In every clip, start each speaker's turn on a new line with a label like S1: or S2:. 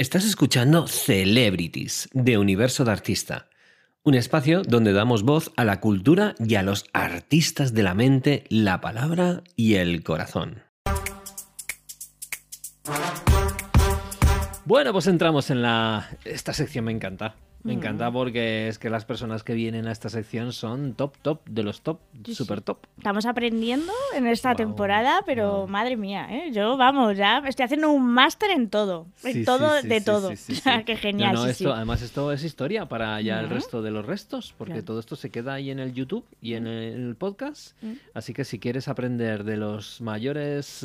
S1: Estás escuchando Celebrities de Universo de Artista, un espacio donde damos voz a la cultura y a los artistas de la mente, la palabra y el corazón. Bueno, pues entramos en la... Esta sección me encanta. Me encanta
S2: Mm.
S1: porque es que las personas que vienen a esta sección son top, top, de los top,
S2: Sí,
S1: super
S2: sí.
S1: top.
S2: Estamos aprendiendo en esta temporada, pero madre mía, ¿eh? yo vamos, ya estoy haciendo un máster en todo, en
S1: Sí,
S2: todo, de todo. Qué genial.
S1: No, no, esto. Además, esto es historia para ya el resto de los restos, porque
S2: Claro.
S1: todo esto se queda ahí en el YouTube y en el, podcast.
S2: Mm.
S1: Así que si quieres aprender de los mayores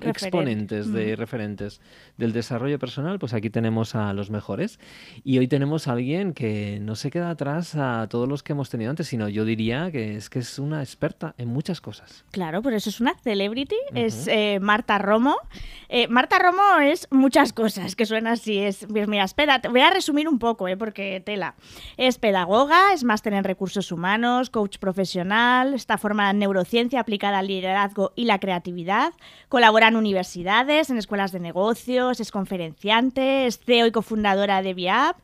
S1: exponentes de
S2: Mm.
S1: referentes del desarrollo personal, pues aquí tenemos a los mejores. Y hoy tenemos a alguien que no se queda atrás a todos los que hemos tenido antes, sino yo diría que es que es una experta en muchas cosas.
S2: Claro, por eso es una celebrity, es
S1: Ujú.
S2: eh, Marta Romo. Eh, Marta Romo es muchas cosas, que suena así. Es, pues mira, espera, te voy a resumir un poco, eh, porque tela. Es pedagoga, es máster en recursos humanos, coach profesional, está formada en neurociencia aplicada al liderazgo y la creatividad, colabora en universidades, en escuelas de negocios, es conferenciante, es CEO y cofundadora de VIAP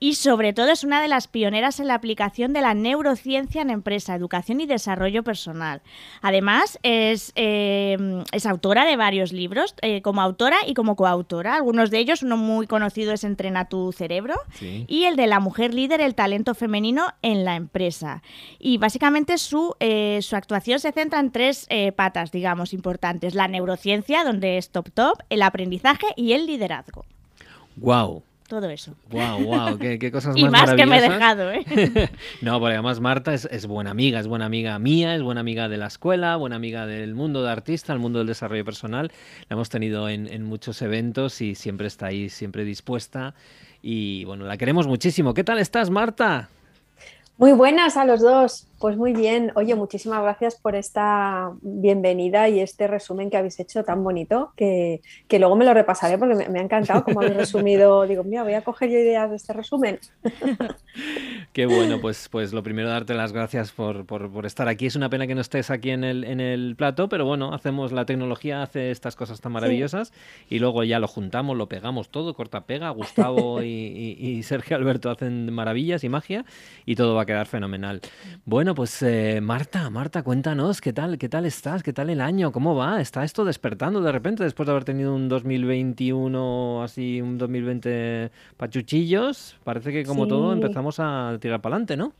S2: y sobre todo es una de las pioneras en la aplicación de la neurociencia en empresa, educación y desarrollo personal. Además, es, eh, es autora de varios libros, eh, como autora y como coautora. Algunos de ellos, uno muy conocido es Entrena tu cerebro
S1: Sí.
S2: y el de la mujer líder, el talento femenino en la empresa. Y básicamente su, eh, su actuación se centra en tres eh, patas, digamos, importantes. La neurociencia, donde es top top, el aprendizaje y el liderazgo.
S1: ¡Wow!
S2: Todo eso.
S1: ¡Wow! ¡Wow! ¡Qué, qué cosas
S2: Y
S1: más
S2: más que me he dejado, ¿eh?
S1: no, porque además Marta es, es buena amiga, es buena amiga mía, es buena amiga de la escuela, buena amiga del mundo de artista, el mundo del desarrollo personal. La hemos tenido en, en muchos eventos y siempre está ahí, siempre dispuesta. Y bueno, la queremos muchísimo. ¿Qué tal estás, Marta?
S3: Muy buenas a los dos. Pues muy bien. Oye, muchísimas gracias por esta bienvenida y este resumen que habéis hecho tan bonito, que, que luego me lo repasaré porque me, me ha encantado cómo habéis resumido. Digo, mira, voy a coger yo ideas de este resumen.
S1: Qué bueno, pues, pues lo primero darte las gracias por, por, por estar aquí. Es una pena que no estés aquí en el, en el plato, pero bueno, hacemos la tecnología, hace estas cosas tan maravillosas y luego ya lo juntamos, lo pegamos todo, corta pega, Gustavo y, y- y Sergio Alberto hacen maravillas y magia y todo va a quedar fenomenal. Bueno, pues eh, Marta, Marta, cuéntanos, ¿qué tal, qué tal estás? ¿Qué tal el año? ¿Cómo va? ¿Está esto despertando de repente después de haber tenido un 2021 así, un 2020 pachuchillos? Parece que como todo empezamos a tirar para adelante, ¿no?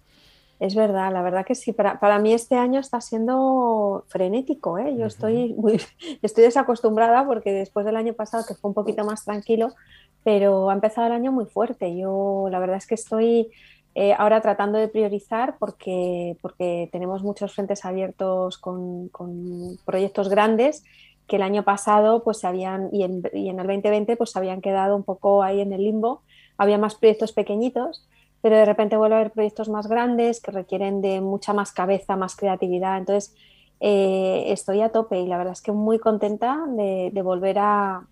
S3: Es verdad, la verdad que sí. Para, para mí este año está siendo frenético, ¿eh? Yo estoy muy, estoy desacostumbrada porque después del año pasado, que fue un poquito más tranquilo, pero ha empezado el año muy fuerte. Yo la verdad es que estoy eh, ahora tratando de priorizar porque, porque tenemos muchos frentes abiertos con, con proyectos grandes que el año pasado pues se habían y en, y en el 2020 pues se habían quedado un poco ahí en el limbo. Había más proyectos pequeñitos pero de repente vuelve a haber proyectos más grandes que requieren de mucha más cabeza, más creatividad. Entonces, eh, estoy a tope y la verdad es que muy contenta de, de volver a,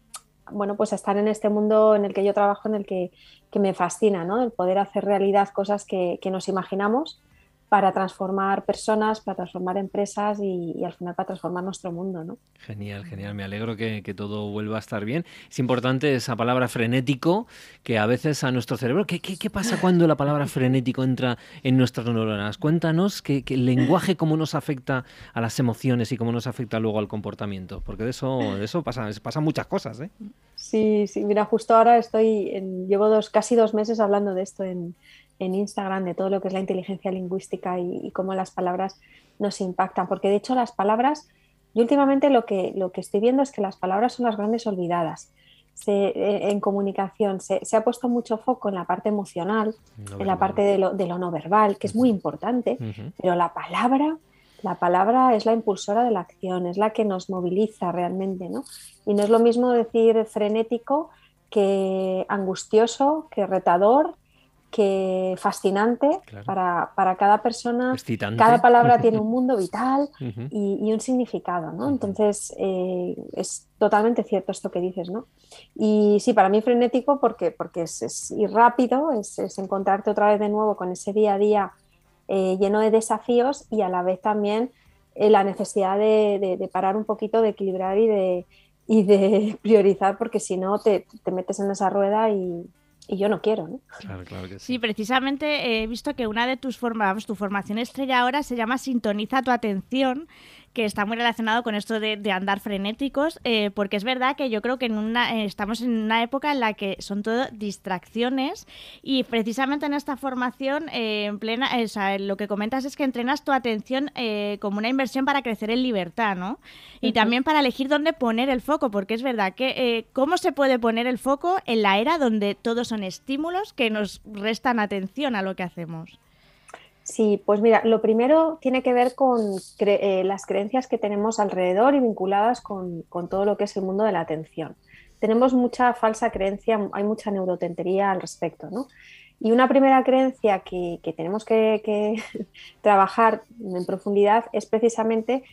S3: bueno, pues estar en este mundo en el que yo trabajo, en el que, que me fascina, ¿no? El poder hacer realidad cosas que, que nos imaginamos para transformar personas, para transformar empresas y, y al final para transformar nuestro mundo, ¿no?
S1: Genial, genial. Me alegro que, que todo vuelva a estar bien. Es importante esa palabra frenético que a veces a nuestro cerebro... ¿Qué, qué, qué pasa cuando la palabra frenético entra en nuestras neuronas? Cuéntanos que, que el lenguaje cómo nos afecta a las emociones y cómo nos afecta luego al comportamiento. Porque de eso, de eso pasa, pasan muchas cosas, ¿eh?
S3: Sí, sí, mira, justo ahora estoy, en- llevo dos, casi dos meses hablando de esto en, en Instagram, de todo lo que es la inteligencia lingüística y, y cómo las palabras nos impactan, porque de hecho las palabras, yo últimamente lo que, lo que estoy viendo es que las palabras son las grandes olvidadas. Se, eh, en comunicación se, se ha puesto mucho foco en la parte emocional,
S1: No
S3: en la parte de lo, de lo no verbal, que es muy importante, pero la palabra, la palabra es la impulsora de la acción, es la que nos moviliza realmente, ¿no? Y no es lo mismo decir frenético que angustioso, que retador, que fascinante.
S1: Claro.
S3: Para, para cada persona,
S1: Excitante.
S3: cada palabra tiene un mundo vital y, y un significado, ¿no? Entonces, eh, es totalmente cierto esto que dices, ¿no? Y sí, para mí frenético porque, porque es, es ir rápido, es, es encontrarte otra vez de nuevo con ese día a día eh, lleno de desafíos y a la vez también eh, la necesidad de, de- de parar un poquito, de equilibrar y de, y de priorizar, porque si no te, te metes en esa rueda y, y yo no quiero, ¿no?
S1: Claro, claro que sí.
S2: Sí, precisamente he visto que una de tus formas, tu formación estrella ahora se llama Sintoniza tu atención, que está muy relacionado con esto de, andar frenéticos, eh, porque es verdad que yo creo que en una, eh, estamos en una época en la que son todo distracciones y precisamente en esta formación, eh, en plena, lo que comentas es que entrenas tu atención como una inversión para crecer en libertad, ¿no? Y también para elegir dónde poner el foco, porque es verdad que cómo se puede poner el foco en la era donde todos son estímulos que nos restan atención a lo que hacemos.
S3: Sí, pues mira, lo primero tiene que ver con eh, las creencias que tenemos alrededor y vinculadas con, todo lo que es el mundo de la atención. Tenemos mucha falsa creencia, hay mucha neurotentería al respecto, ¿no? Y una primera creencia que, tenemos que, trabajar en profundidad es precisamente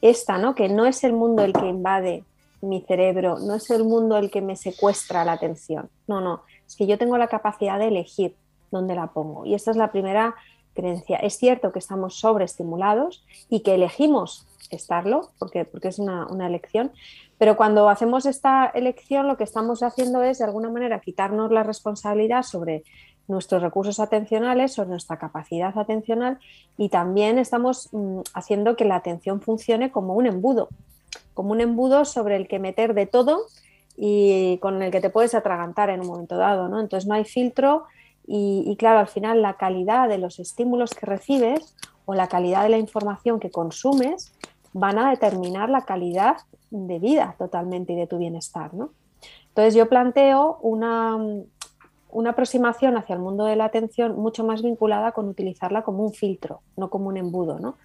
S3: esta, ¿no? Que no es el mundo el que invade mi cerebro, no es el mundo el que me secuestra la atención. No, no, es que yo tengo la capacidad de elegir dónde la pongo. Y esta es la primera creencia. Es cierto que estamos sobreestimulados y que elegimos estarlo, porque, porque es una, elección, pero cuando hacemos esta elección lo que estamos haciendo es de alguna manera quitarnos la responsabilidad sobre nuestros recursos atencionales, sobre nuestra capacidad atencional y también estamos mm, haciendo que la atención funcione como un embudo, como un embudo sobre el que meter de todo y con el que te puedes atragantar en un momento dado, ¿no? Entonces no hay filtro, y, claro, al final la calidad de los estímulos que recibes o la calidad de la información que consumes van a determinar la calidad de vida totalmente y de tu bienestar. ¿no? Entonces yo planteo una, una aproximación hacia el mundo de la atención mucho más vinculada con utilizarla como un filtro, no como un embudo, ¿no?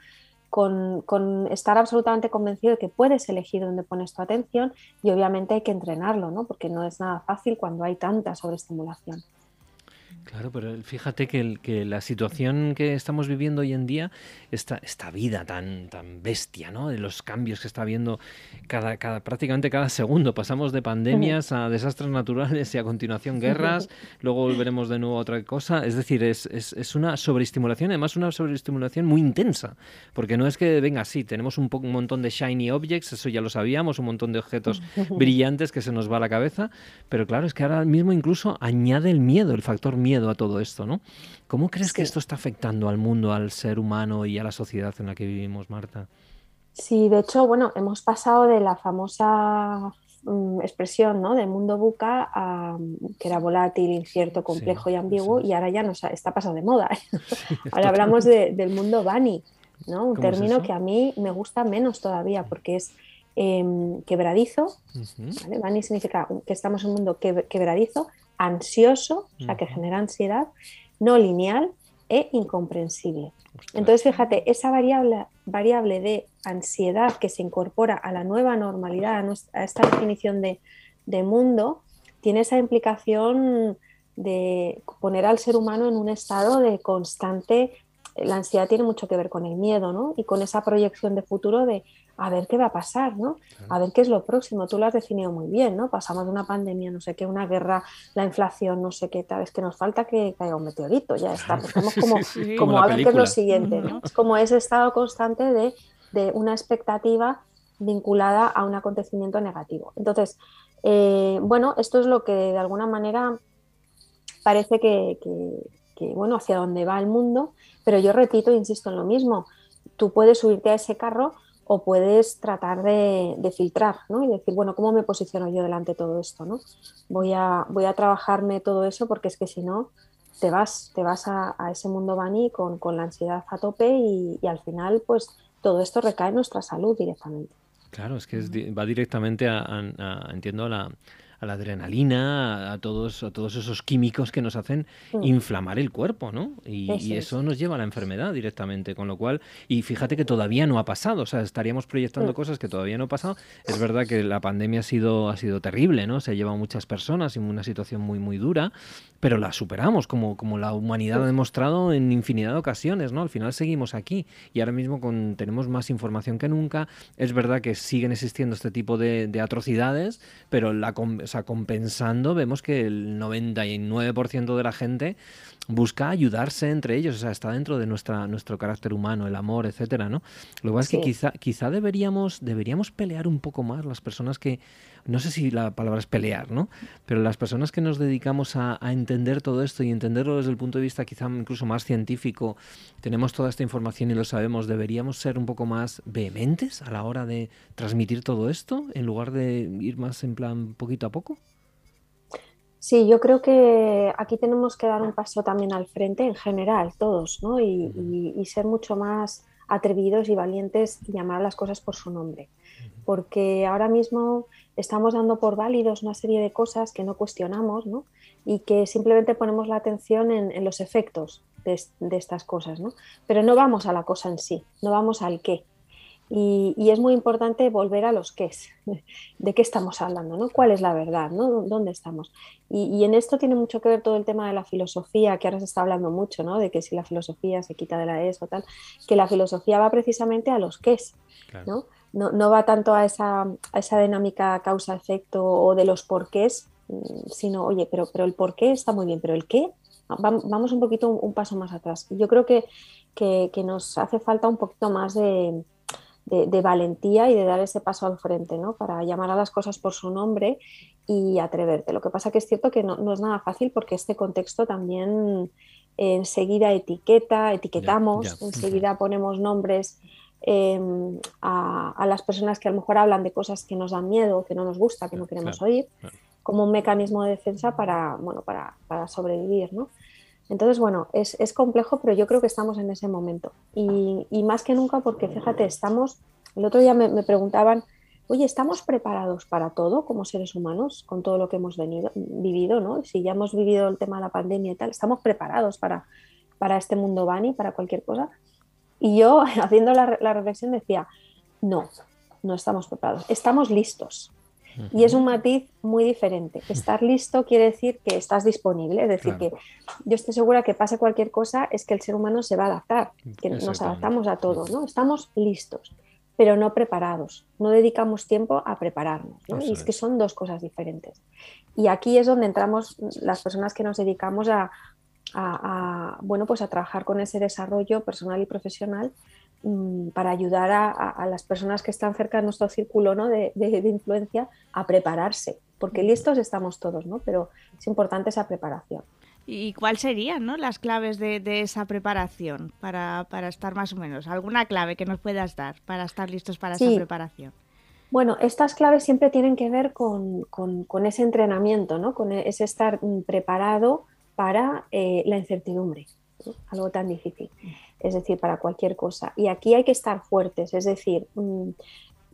S3: Con, con, estar absolutamente convencido de que puedes elegir dónde pones tu atención y obviamente hay que entrenarlo, ¿no? porque no es nada fácil cuando hay tanta sobreestimulación.
S1: Claro, pero fíjate que, que, la situación que estamos viviendo hoy en día, esta, esta vida tan, tan bestia, ¿no? De los cambios que está habiendo cada, cada, prácticamente cada segundo. Pasamos de pandemias a desastres naturales y a continuación guerras, luego volveremos de nuevo a otra cosa. Es decir, es, es, es una sobreestimulación, además una sobreestimulación muy intensa, porque no es que venga así, tenemos un, un montón de shiny objects, eso ya lo sabíamos, un montón de objetos brillantes que se nos va a la cabeza, pero claro, es que ahora mismo incluso añade el miedo, el factor miedo a todo esto, ¿no? ¿Cómo crees que esto está afectando al mundo, al ser humano y a la sociedad en la que vivimos, Marta?
S3: Sí, de hecho, bueno, hemos pasado de la famosa mm, expresión ¿no? del mundo buca, a, que era volátil, incierto, complejo y ambiguo, y ahora ya nos está pasado de moda. ahora hablamos del mundo bani, ¿no? un término que a mí me gusta menos todavía porque es em, quebradizo. Bani significa que estamos en un mundo quebradizo, ansioso, o sea, que genera ansiedad, no lineal e incomprensible. Entonces, fíjate, esa variable, variable de ansiedad que se incorpora a la nueva normalidad, a, esta definición de, de, mundo, tiene esa implicación de poner al ser humano en un estado de constante, la ansiedad tiene mucho que ver con el miedo, ¿no? Y con esa proyección de futuro de a ver qué va a pasar, ¿no? A ver qué es lo próximo. Tú lo has definido muy bien, ¿no? Pasamos de una pandemia, no sé qué, una guerra, la inflación, no sé qué, tal. Es que nos falta que caiga un meteorito, ya está. Estamos como, como, a ver qué es lo siguiente, ¿no? Es como ese estado constante de, una expectativa vinculada a un acontecimiento negativo. Entonces, eh, bueno, esto es lo que de alguna manera parece que, que, bueno, hacia dónde va el mundo, pero yo repito, insisto en lo mismo, tú puedes subirte a ese carro o puedes tratar de, filtrar ¿no? y decir, bueno, ¿cómo me posiciono yo delante de todo esto? ¿no? Voy, a, voy a trabajarme todo eso porque es que si no, te vas, te vas a, ese mundo bani con, la ansiedad a tope y, al final, pues todo esto recae en nuestra salud directamente.
S1: Claro, es que va directamente a, entiendo, a la a la adrenalina, a todos, a todos esos químicos que nos hacen mm. inflamar el cuerpo, ¿no? Y eso, nos lleva a la enfermedad directamente, con lo cual, y fíjate que todavía no ha pasado, o sea, estaríamos proyectando mm. cosas que todavía no ha pasado. Es verdad que la pandemia ha sido, ha sido terrible, ¿no? Se ha llevado muchas personas en una situación muy, muy dura, pero la superamos, como, como la humanidad ha demostrado en infinidad de ocasiones, ¿no? Al final seguimos aquí y ahora mismo con, tenemos más información que nunca. Es verdad que siguen existiendo este tipo de, de atrocidades, pero la, o sea, compensando, vemos que el 99% de la gente busca ayudarse entre ellos, o sea, está dentro de nuestra, nuestro carácter humano, el amor, etcétera, ¿no? Lo que pasa es que quizá, quizá deberíamos, deberíamos pelear un poco más las personas que no sé si la palabra es pelear, ¿no? Pero las personas que nos dedicamos a, entender todo esto y entenderlo desde el punto de vista quizá incluso más científico, tenemos toda esta información y lo sabemos, deberíamos ser un poco más vehementes a la hora de transmitir todo esto en lugar de ir más en plan poquito a poco.
S3: Sí, yo creo que aquí tenemos que dar un paso también al frente en general, todos, ¿no? y ser mucho más atrevidos y valientes y llamar a las cosas por su nombre. Porque ahora mismo estamos dando por válidos una serie de cosas que no cuestionamos ¿no? y que simplemente ponemos la atención en, los efectos de, de, estas cosas, ¿no? pero no vamos a la cosa en sí, no vamos al qué. Y, es muy importante volver a los qué es, de qué estamos hablando, ¿no? ¿Cuál es la verdad? ¿no? ¿Dónde estamos? Y, en esto tiene mucho que ver todo el tema de la filosofía, que ahora se está hablando mucho, ¿no? De que si la filosofía se quita de la ESO o tal, que la filosofía va precisamente a los qué es, ¿no? ¿No? va tanto a esa, esa dinámica causa-efecto o de los porqués, mm, sino, oye, pero, pero el porqué está muy bien, pero el qué, vamos un poquito un, paso más atrás. Yo creo que, que nos hace falta un poquito más de de, valentía y de dar ese paso al frente, ¿no? Para llamar a las cosas por su nombre y atreverte. Lo que pasa que es cierto que no, es nada fácil porque este contexto también enseguida etiqueta, etiquetamos, enseguida ponemos nombres em, a, las personas que a lo mejor hablan de cosas que nos dan miedo, que no nos gusta, que no queremos oír, como un mecanismo de defensa para, bueno, para, para sobrevivir, ¿no? Entonces, bueno, es, complejo, pero yo creo que estamos en ese momento. Y, más que nunca porque, fíjate, estamos, el otro día me, preguntaban, oye, ¿estamos preparados para todo como seres humanos, con todo lo que hemos venido, vivido, ¿no? Si ya hemos vivido el tema de la pandemia y tal, ¿estamos preparados para, para este mundo Bani, para cualquier cosa? Y yo, haciendo la, la reflexión, decía, no, no estamos preparados, estamos listos. Y es un matiz muy diferente. Estar listo quiere decir que estás disponible, es decir, que yo estoy segura que pase cualquier cosa, es que el ser humano se va a adaptar, que nos adaptamos a todo, ¿no? Estamos listos, pero no preparados, no dedicamos tiempo a prepararnos, ¿no? y es, que son dos cosas diferentes. Y aquí es donde entramos las personas que nos dedicamos a, bueno, pues a trabajar con ese desarrollo personal y profesional Mm, para ayudar a, las personas que están cerca de nuestro círculo ¿no? de, influencia a prepararse, porque listos estamos todos, ¿no? pero es importante esa preparación.
S2: ¿Y cuáles serían ¿no? las claves de, esa preparación para, estar más o menos? ¿Alguna clave que nos puedas dar para estar listos para esa preparación?
S3: Bueno, estas claves siempre tienen que ver con, ese entrenamiento, ¿no? con ese estar mm, preparado para eh, la incertidumbre, algo tan difícil es decir, para cualquier cosa. Y aquí hay que estar fuertes, es decir, mm,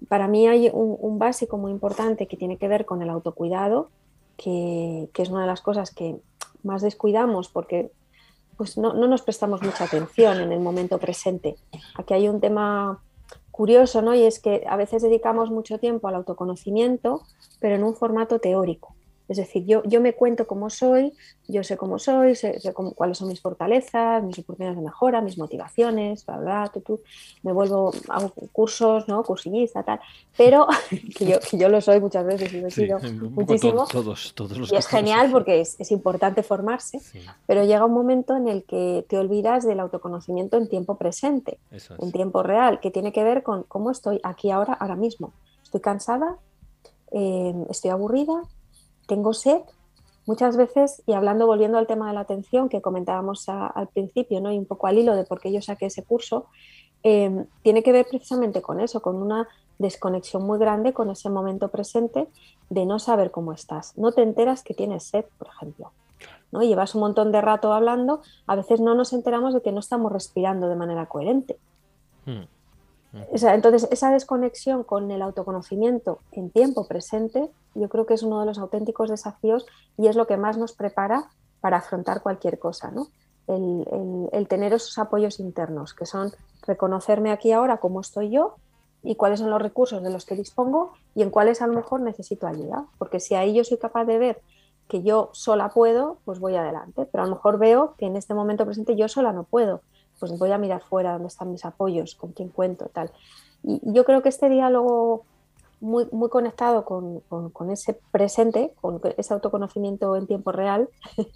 S3: para mí hay un, básico muy importante que tiene que ver con el autocuidado, que, es una de las cosas que más descuidamos porque pues no, nos prestamos mucha atención en el momento presente. Aquí hay un tema curioso, ¿no? Y es que a veces dedicamos mucho tiempo al autoconocimiento, pero en un formato teórico. Es decir, yo, yo me cuento cómo soy, yo sé cómo soy, sé, cuáles son mis fortalezas, mis oportunidades de mejora, mis motivaciones, bla, bla, tú, me vuelvo, hago cursos, ¿no? Cursillista, tal, pero que yo, que yo lo soy muchas veces y lo he sido muchísimo.
S1: Todos, todos los
S3: y es genial porque es, es importante formarse, pero llega un momento en el que te olvidas del autoconocimiento en tiempo presente, en tiempo real, que tiene que ver con cómo estoy aquí ahora, ahora mismo. Estoy cansada, eh, estoy aburrida, tengo sed, muchas veces, y hablando, volviendo al tema de la atención que comentábamos al principio, ¿no? y un poco al hilo de por qué yo saqué ese curso, em, tiene que ver precisamente con eso, con una desconexión muy grande con ese momento presente de no saber cómo estás. No te enteras que tienes sed, por ejemplo. ¿no? Llevas un montón de rato hablando, a veces no nos enteramos de que no estamos respirando de manera coherente. Hmm entonces, esa desconexión con el autoconocimiento en tiempo presente, yo creo que es uno de los auténticos desafíos y es lo que más nos prepara para afrontar cualquier cosa, ¿no? El, tener esos apoyos internos, que son reconocerme aquí ahora cómo estoy yo y cuáles son los recursos de los que dispongo y en cuáles a lo mejor necesito ayuda. Porque si ahí yo soy capaz de ver que yo sola puedo, pues voy adelante. Pero a lo mejor veo que en este momento presente yo sola no puedo pues voy a mirar fuera dónde están mis apoyos, con quién cuento, tal. Y, yo creo que este diálogo muy, muy conectado con, ese presente, con ese autoconocimiento en tiempo real,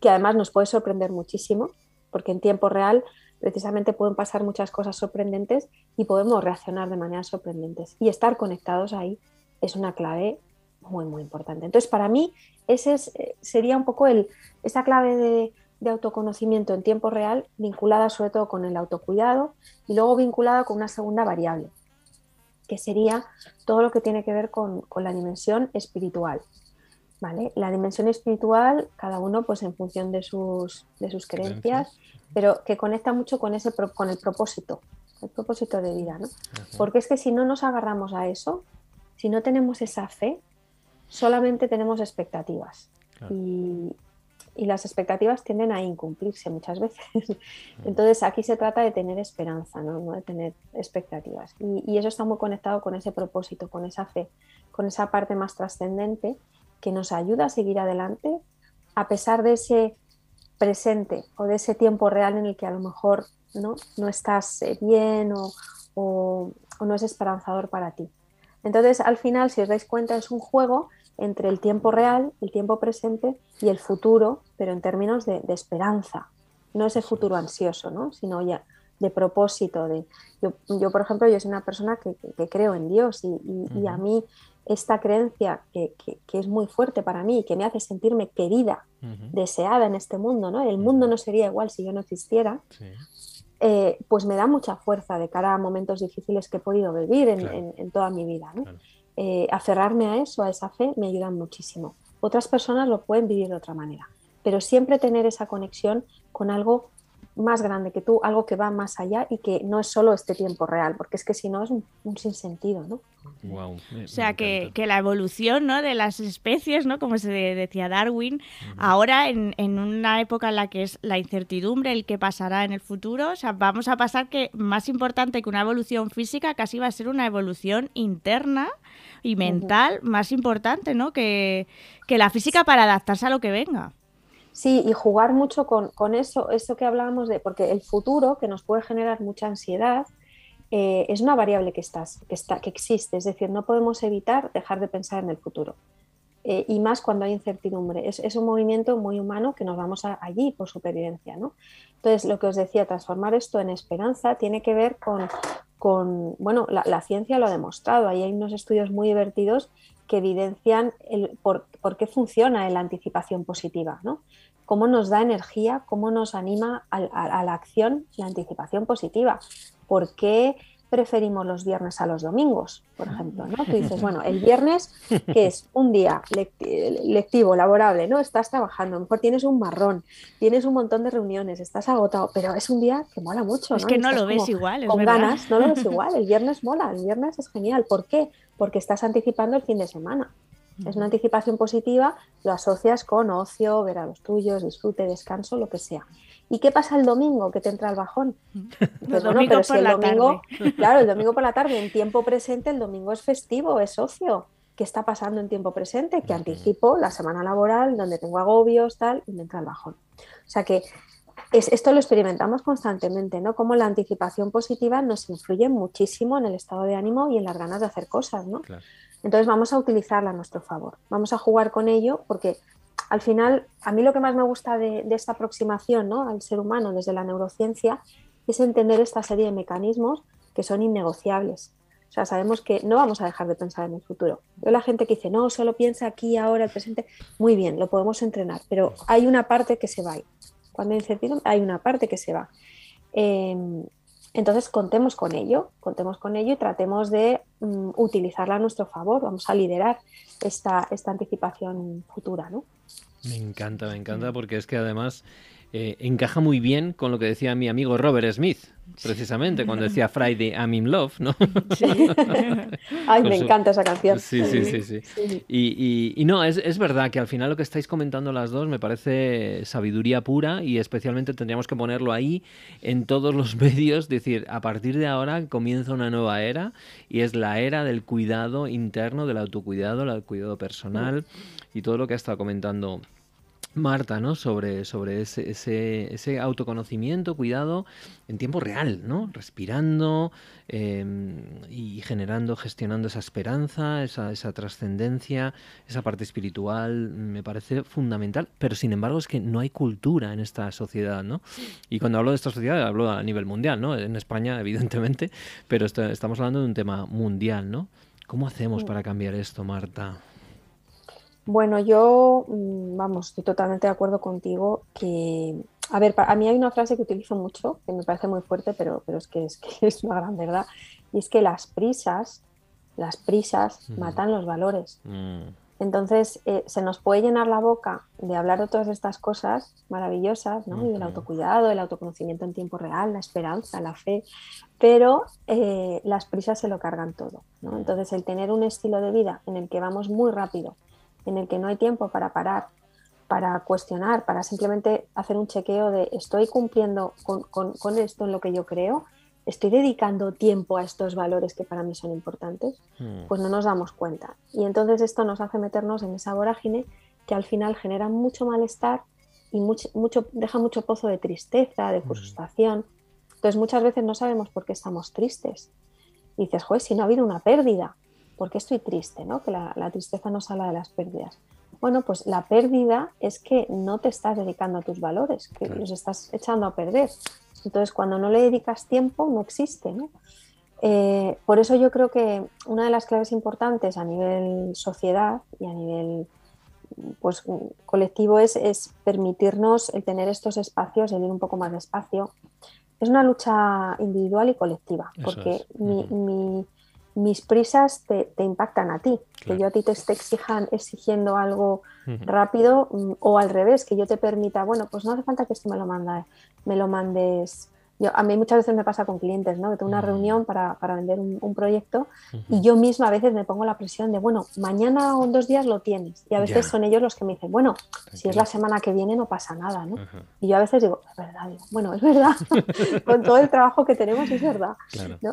S3: que además nos puede sorprender muchísimo, porque en tiempo real precisamente pueden pasar muchas cosas sorprendentes y podemos reaccionar de manera sorprendentes. Y estar conectados ahí es una clave muy, muy importante. Entonces, para mí, ese eh, sería un poco el, esa clave de, autoconocimiento en tiempo real, vinculada sobre todo con el autocuidado y luego vinculada con una segunda variable, que sería todo lo que tiene que ver con, la dimensión espiritual. ¿Vale? La dimensión espiritual, cada uno pues en función de sus, de sus creencias, pero que conecta mucho con, ese, con el propósito, el propósito de vida. ¿no? Porque es que si no nos agarramos a eso, si no tenemos esa fe, solamente tenemos expectativas. Y, las expectativas tienden a incumplirse muchas veces. Entonces aquí se trata de tener esperanza, no, de tener expectativas. Y, eso está muy conectado con ese propósito, con esa fe, con esa parte más trascendente que nos ayuda a seguir adelante a pesar de ese presente o de ese tiempo real en el que a lo mejor no, no estás eh, bien o no es esperanzador para ti. Entonces, al final, si os dais cuenta, es un juego entre el tiempo real, el tiempo presente y el futuro, pero en términos de, esperanza. No ese futuro ansioso, ¿no? sino ya de propósito. De, yo, por ejemplo, yo soy una persona que, creo en Dios y, a mí esta creencia que, es muy fuerte para mí y que me hace sentirme querida, deseada en este mundo, ¿no? El mundo no sería igual si yo no existiera. Eh, pues me da mucha fuerza de cara a momentos difíciles que he podido vivir en, toda mi vida. ¿no? Eh, aferrarme a eso, a esa fe, me ayuda muchísimo. Otras personas lo pueden vivir de otra manera, pero siempre tener esa conexión con algo más grande que tú, algo que va más allá y que no es solo este tiempo real, porque es que si no es un, sinsentido, ¿no?
S2: o sea, que, la evolución ¿no? de las especies, ¿no? como se decía Darwin, ahora en, en, una época en la que es la incertidumbre, el que pasará en el futuro, o sea, vamos a pasar que más importante que una evolución física casi va a ser una evolución interna y mental más importante, ¿no? Que, la física para adaptarse a lo que venga.
S3: Sí, y jugar mucho con, eso, eso que hablábamos de, porque el futuro, que nos puede generar mucha ansiedad, eh, es una variable que, estás, que, está, que existe, es decir, no podemos evitar dejar de pensar en el futuro. Eh, y más cuando hay incertidumbre. Es, es, un movimiento muy humano que nos vamos allí por supervivencia. ¿no? Entonces, lo que os decía, transformar esto en esperanza tiene que ver con, con bueno, la, ciencia lo ha demostrado. Ahí hay unos estudios muy divertidos que evidencian el, por, por, qué funciona la anticipación positiva, ¿no? Cómo nos da energía, cómo nos anima a, a la acción la anticipación positiva. ¿Por qué preferimos los viernes a los domingos, por ejemplo, ¿no? Tú dices, bueno, el viernes, que es un día lectivo, laborable, ¿no? Estás trabajando, a lo mejor tienes un marrón, tienes un montón de reuniones, estás agotado, pero es un día que mola mucho,
S2: Es que no lo ves igual, es
S3: Con ganas, no lo ves igual, el viernes mola, el viernes es genial. ¿Por qué? Porque estás anticipando el fin de semana. Es una anticipación positiva, lo asocias con ocio, ver a los tuyos, disfrute, descanso, lo que sea. ¿Y qué pasa el domingo que te entra el bajón?
S2: Pues bueno, pero si el domingo,
S3: claro, el domingo por la tarde, en tiempo presente, el domingo es festivo, es ocio. ¿Qué está pasando en tiempo presente? Que anticipo la semana laboral, donde tengo agobios, tal, y me entra el bajón. O sea que es, esto lo experimentamos constantemente, ¿no? Como la anticipación positiva nos influye muchísimo en el estado de ánimo y en las ganas de hacer cosas, ¿no? Entonces vamos a utilizarla a nuestro favor. Vamos a jugar con ello porque al final, a mí lo que más me gusta de, esta aproximación ¿no? al ser humano desde la neurociencia es entender esta serie de mecanismos que son innegociables. O sea, sabemos que no vamos a dejar de pensar en el futuro. Yo la gente que dice, no, solo piensa aquí, ahora, el presente, muy bien, lo podemos entrenar, pero hay una parte que se va. Cuando hay hay una parte que se va. Em, entonces, contemos con ello, contemos con ello y tratemos de mm, utilizarla a nuestro favor. Vamos a liderar esta, esta anticipación futura, ¿no?
S1: Me encanta, me encanta, porque es que además eh, encaja muy bien con lo que decía mi amigo Robert Smith, precisamente, cuando decía Friday, I'm in love, ¿no?
S3: Sí. Ay, me encanta esa canción.
S1: Sí, sí, sí. sí. Y, no, es, es, verdad que al final lo que estáis comentando las dos me parece sabiduría pura y especialmente tendríamos que ponerlo ahí en todos los medios, decir, a partir de ahora comienza una nueva era y es la era del cuidado interno, del autocuidado, el cuidado personal y todo lo que ha estado comentando Marta, ¿no? Sobre, sobre ese, ese, ese, autoconocimiento, cuidado en tiempo real, ¿no? Respirando em, y generando, gestionando esa esperanza, esa, esa trascendencia, esa parte espiritual, me parece fundamental. Pero sin embargo es que no hay cultura en esta sociedad, ¿no? Y cuando hablo de esta sociedad hablo a nivel mundial, ¿no? En España, evidentemente, pero estamos hablando de un tema mundial, ¿no? ¿Cómo hacemos para cambiar esto, Marta?
S3: Bueno, yo, mm, vamos, estoy totalmente de acuerdo contigo que, a ver, a mí hay una frase que utilizo mucho, que me parece muy fuerte, pero, pero es, que es, que es una gran verdad, y es que las prisas, las prisas matan los valores. Mm. Entonces, eh, se nos puede llenar la boca de hablar de todas estas cosas maravillosas, ¿no? Y del autocuidado, el autoconocimiento en tiempo real, la esperanza, la fe, pero eh, las prisas se lo cargan todo, ¿no? Entonces, el tener un estilo de vida en el que vamos muy rápido, en el que no hay tiempo para parar, para cuestionar, para simplemente hacer un chequeo de estoy cumpliendo con, esto en lo que yo creo, estoy dedicando tiempo a estos valores que para mí son importantes, hmm. pues no nos damos cuenta. Y entonces esto nos hace meternos en esa vorágine que al final genera mucho malestar y mucho, mucho, deja mucho pozo de tristeza, de hmm. frustración. Entonces muchas veces no sabemos por qué estamos tristes. Y dices, joder, si no ha habido una pérdida, ¿por qué estoy triste? ¿no? Que la, la tristeza nos habla de las pérdidas. Bueno, pues la pérdida es que no te estás dedicando a tus valores, que los estás echando a perder. Entonces, cuando no le dedicas tiempo, no existe. Eh, por eso yo creo que una de las claves importantes a nivel sociedad y a nivel pues, colectivo es, permitirnos el tener estos espacios, el ir un poco más despacio. Es una lucha individual y colectiva, porque mi mis prisas te, impactan a ti, que yo a ti te esté exijan, exigiendo algo rápido mm, o al revés, que yo te permita, bueno, pues no hace falta que esto me lo, manda, me lo mandes a mí muchas veces me pasa con clientes, ¿no? Que tengo una mm. reunión para, vender un, proyecto y yo misma a veces me pongo la presión de, bueno, mañana o en dos días lo tienes. Y a veces son ellos los que me dicen, bueno, si es la semana que viene no pasa nada, ¿no? Y yo a veces digo, es verdad, bueno, es verdad, con todo el trabajo que tenemos es verdad.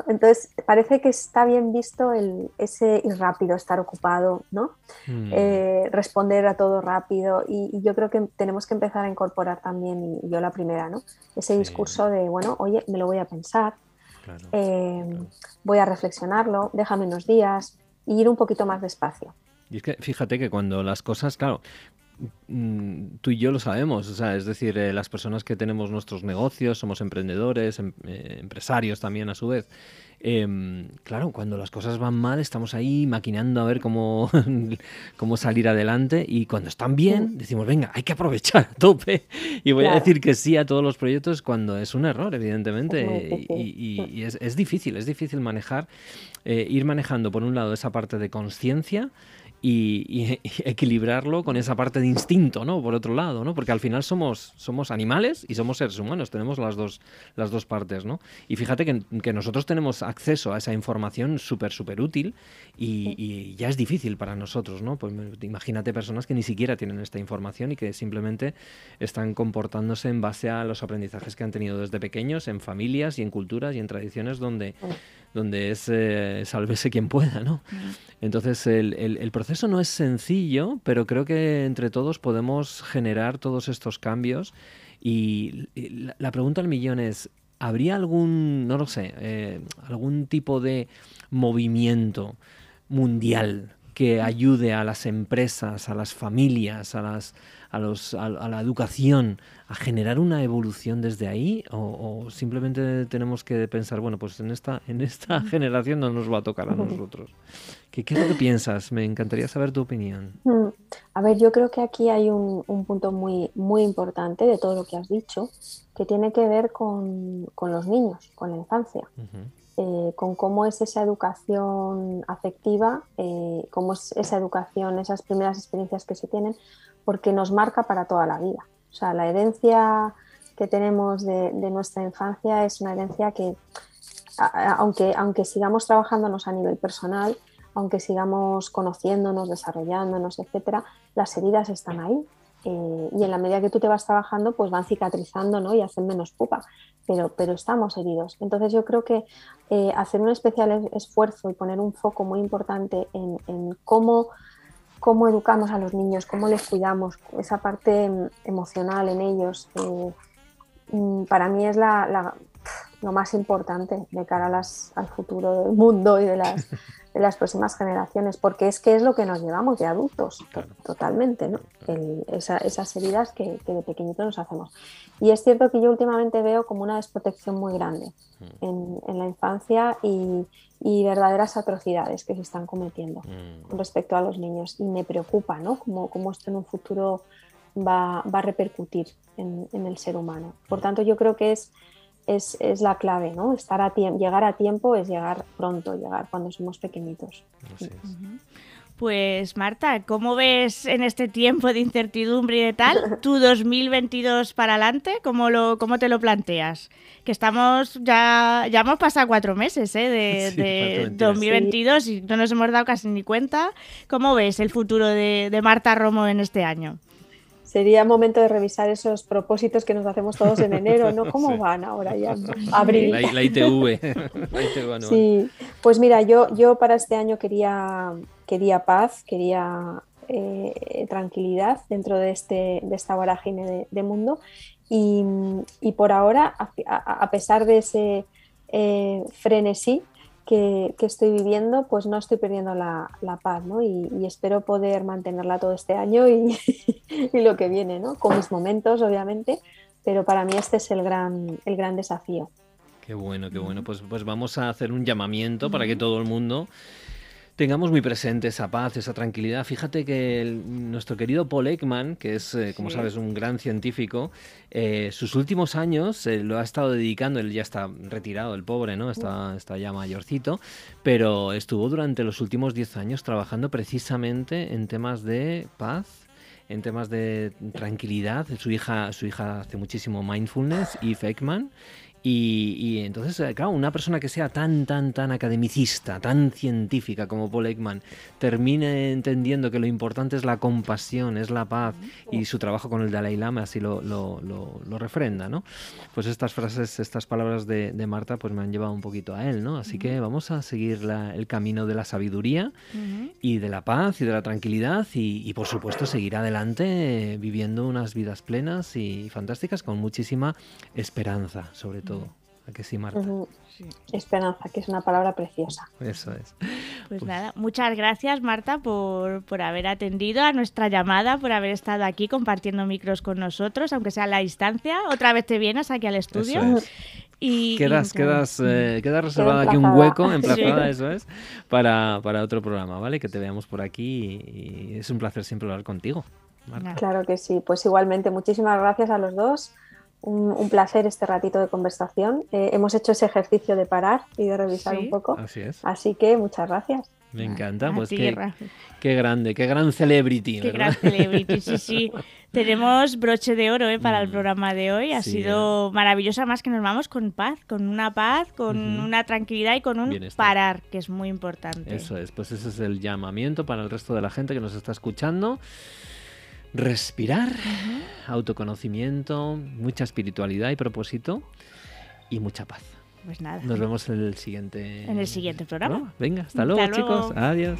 S3: Entonces, parece que está bien visto el, ese ir rápido, estar ocupado, ¿no? Mm. Eh, responder a todo rápido y, y, yo creo que tenemos que empezar a incorporar también, y yo la primera, ¿no? Ese discurso de, bueno, oye, me lo voy a pensar, eh, voy a reflexionarlo, déjame unos días y ir un poquito más despacio.
S1: Y es que fíjate que cuando las cosas, claro, tú y yo lo sabemos, o sea, es decir, eh, las personas que tenemos nuestros negocios, somos emprendedores, em, eh, empresarios también a su vez, Em, claro, cuando las cosas van mal estamos ahí maquinando a ver cómo, cómo salir adelante y cuando están bien decimos, venga, hay que aprovechar a tope y voy a decir que sí a todos los proyectos cuando es un error, evidentemente. Y, es, difícil, es difícil manejar, eh, ir manejando por un lado esa parte de conciencia y, equilibrarlo con esa parte de instinto, ¿no? Por otro lado, ¿no? Porque al final somos, somos animales y somos seres humanos, tenemos las dos, las dos partes, ¿no? Y fíjate que, nosotros tenemos acceso a esa información súper, súper útil y, ya es difícil para nosotros, ¿no? Pues imagínate personas que ni siquiera tienen esta información y que simplemente están comportándose en base a los aprendizajes que han tenido desde pequeños, en familias y en culturas y en tradiciones donde donde es eh, sálvese quien pueda, ¿no? Entonces el, el, proceso no es sencillo, pero creo que entre todos podemos generar todos estos cambios y, la, pregunta al millón es, ¿habría algún, no lo sé, eh, algún tipo de movimiento mundial que ayude a las empresas, a las familias, a, las, a, los, a, la educación, a generar una evolución desde ahí? O, simplemente tenemos que pensar, bueno, pues en esta, en esta generación no nos va a tocar a nosotros? ¿Qué, ¿Qué, es lo que piensas? Me encantaría saber tu opinión.
S3: Mm, a ver, yo creo que aquí hay un, un punto muy, muy importante de todo lo que has dicho, que tiene que ver con, con los niños, con la infancia. Eh, con cómo es esa educación afectiva, eh, cómo es esa educación, esas primeras experiencias que se tienen, porque nos marca para toda la vida. O sea, la herencia que tenemos de, nuestra infancia es una herencia que, aunque, aunque sigamos trabajándonos a nivel personal, aunque sigamos conociéndonos, desarrollándonos, etcétera, las heridas están ahí eh, y en la medida que tú te vas trabajando, pues van cicatrizando ¿no? y hacen menos pupa, pero, pero estamos heridos. Entonces yo creo que eh, hacer un especial esfuerzo y poner un foco muy importante en, cómo, cómo, educamos a los niños, cómo les cuidamos, esa parte mm, emocional en ellos, eh, mm, para mí es la, lo más importante de cara a las, al futuro del mundo y de las, de las próximas generaciones, porque es que es lo que nos llevamos de adultos, totalmente, ¿no? esas heridas que, de pequeñito nos hacemos. Y es cierto que yo últimamente veo como una desprotección muy grande mm. en, en la infancia y, y, verdaderas atrocidades que se están cometiendo mm. con respecto a los niños. Y me preocupa, ¿no? Como, como esto en un futuro va, va a repercutir en, en, el ser humano. Por mm. tanto, yo creo que es es, es la clave, ¿no? Estar a llegar a tiempo es llegar pronto, llegar cuando somos pequeñitos.
S2: Pues Marta, ¿cómo ves en este tiempo de incertidumbre y de tal tu 2022 para adelante? ¿Cómo, lo, cómo te lo planteas? Que estamos, ya, ya hemos pasado cuatro meses ¿eh? de, 2022 y no nos hemos dado casi ni cuenta. ¿Cómo ves el futuro de, de Marta Romo en este año?
S3: Sería momento de revisar esos propósitos que nos hacemos todos en enero, ¿no? ¿Cómo van ahora ya? Abril.
S1: La, ITV.
S3: sí, pues mira, yo, yo para este año quería, quería paz, quería eh, tranquilidad dentro de, este, de esta vorágine de, mundo y, por ahora, a, pesar de ese eh, frenesí, que, estoy viviendo, pues no estoy perdiendo la, paz, ¿no? Y, espero poder mantenerla todo este año y, lo que viene, ¿no? Con mis momentos, obviamente, pero para mí este es el gran, el gran desafío.
S1: Qué bueno, qué bueno. Pues, pues vamos a hacer un llamamiento para que todo el mundo tengamos muy presente esa paz, esa tranquilidad. Fíjate que nuestro querido Paul Ekman, que es, eh, como sabes, un gran científico, eh, sus últimos años eh, lo ha estado dedicando, él ya está retirado, el pobre, ¿no? Está, está ya mayorcito, pero estuvo durante los últimos 10 años trabajando precisamente en temas de paz, en temas de tranquilidad. Su hija, su hija hace muchísimo mindfulness, y Ekman, y, entonces, eh, claro, una persona que sea tan, tan, tan academicista, tan científica como Paul Ekman, termine entendiendo que lo importante es la compasión, es la paz, y su trabajo con el Dalai Lama así lo, lo, lo, refrenda, ¿no? Pues estas frases, estas palabras de, Marta, pues me han llevado un poquito a él, ¿no? Así que vamos a seguir el camino de la sabiduría y de la paz y de la tranquilidad y, y por supuesto seguir adelante viviendo unas vidas plenas y fantásticas con muchísima esperanza, sobre todo todo. ¿A que sí, Marta?
S3: Esperanza, que es una palabra preciosa.
S1: Eso es.
S2: Pues, nada, muchas gracias, Marta, por, por, haber atendido a nuestra llamada, por haber estado aquí compartiendo micros con nosotros, aunque sea a la distancia. Otra vez te vienes aquí al estudio.
S1: Y, quedas, quedas, eh, queda reservado aquí un hueco, emplazada, eso es, para, para, otro programa, ¿vale? Que te veamos por aquí y, es un placer siempre hablar contigo. Marta.
S3: Claro que sí, pues igualmente, muchísimas gracias a los dos un, placer este ratito de conversación. Eh, hemos hecho ese ejercicio de parar y de revisar un poco.
S1: Así es.
S3: Así que muchas gracias.
S1: Me encanta, pues qué, qué, grande, qué gran celebrity.
S2: Qué gran celebrity, sí, sí. Tenemos broche de oro ¿eh? para el mm. programa de hoy. Ha sido maravillosa, más que nos vamos con paz, con una paz, con una tranquilidad y con un parar, que es muy importante.
S1: Eso es, pues ese es el llamamiento para el resto de la gente que nos está escuchando respirar, autoconocimiento, mucha espiritualidad y propósito y mucha paz.
S2: Pues nada.
S1: Nos vemos en el siguiente
S2: en el siguiente programa.
S1: Venga, hasta luego, chicos. Adiós.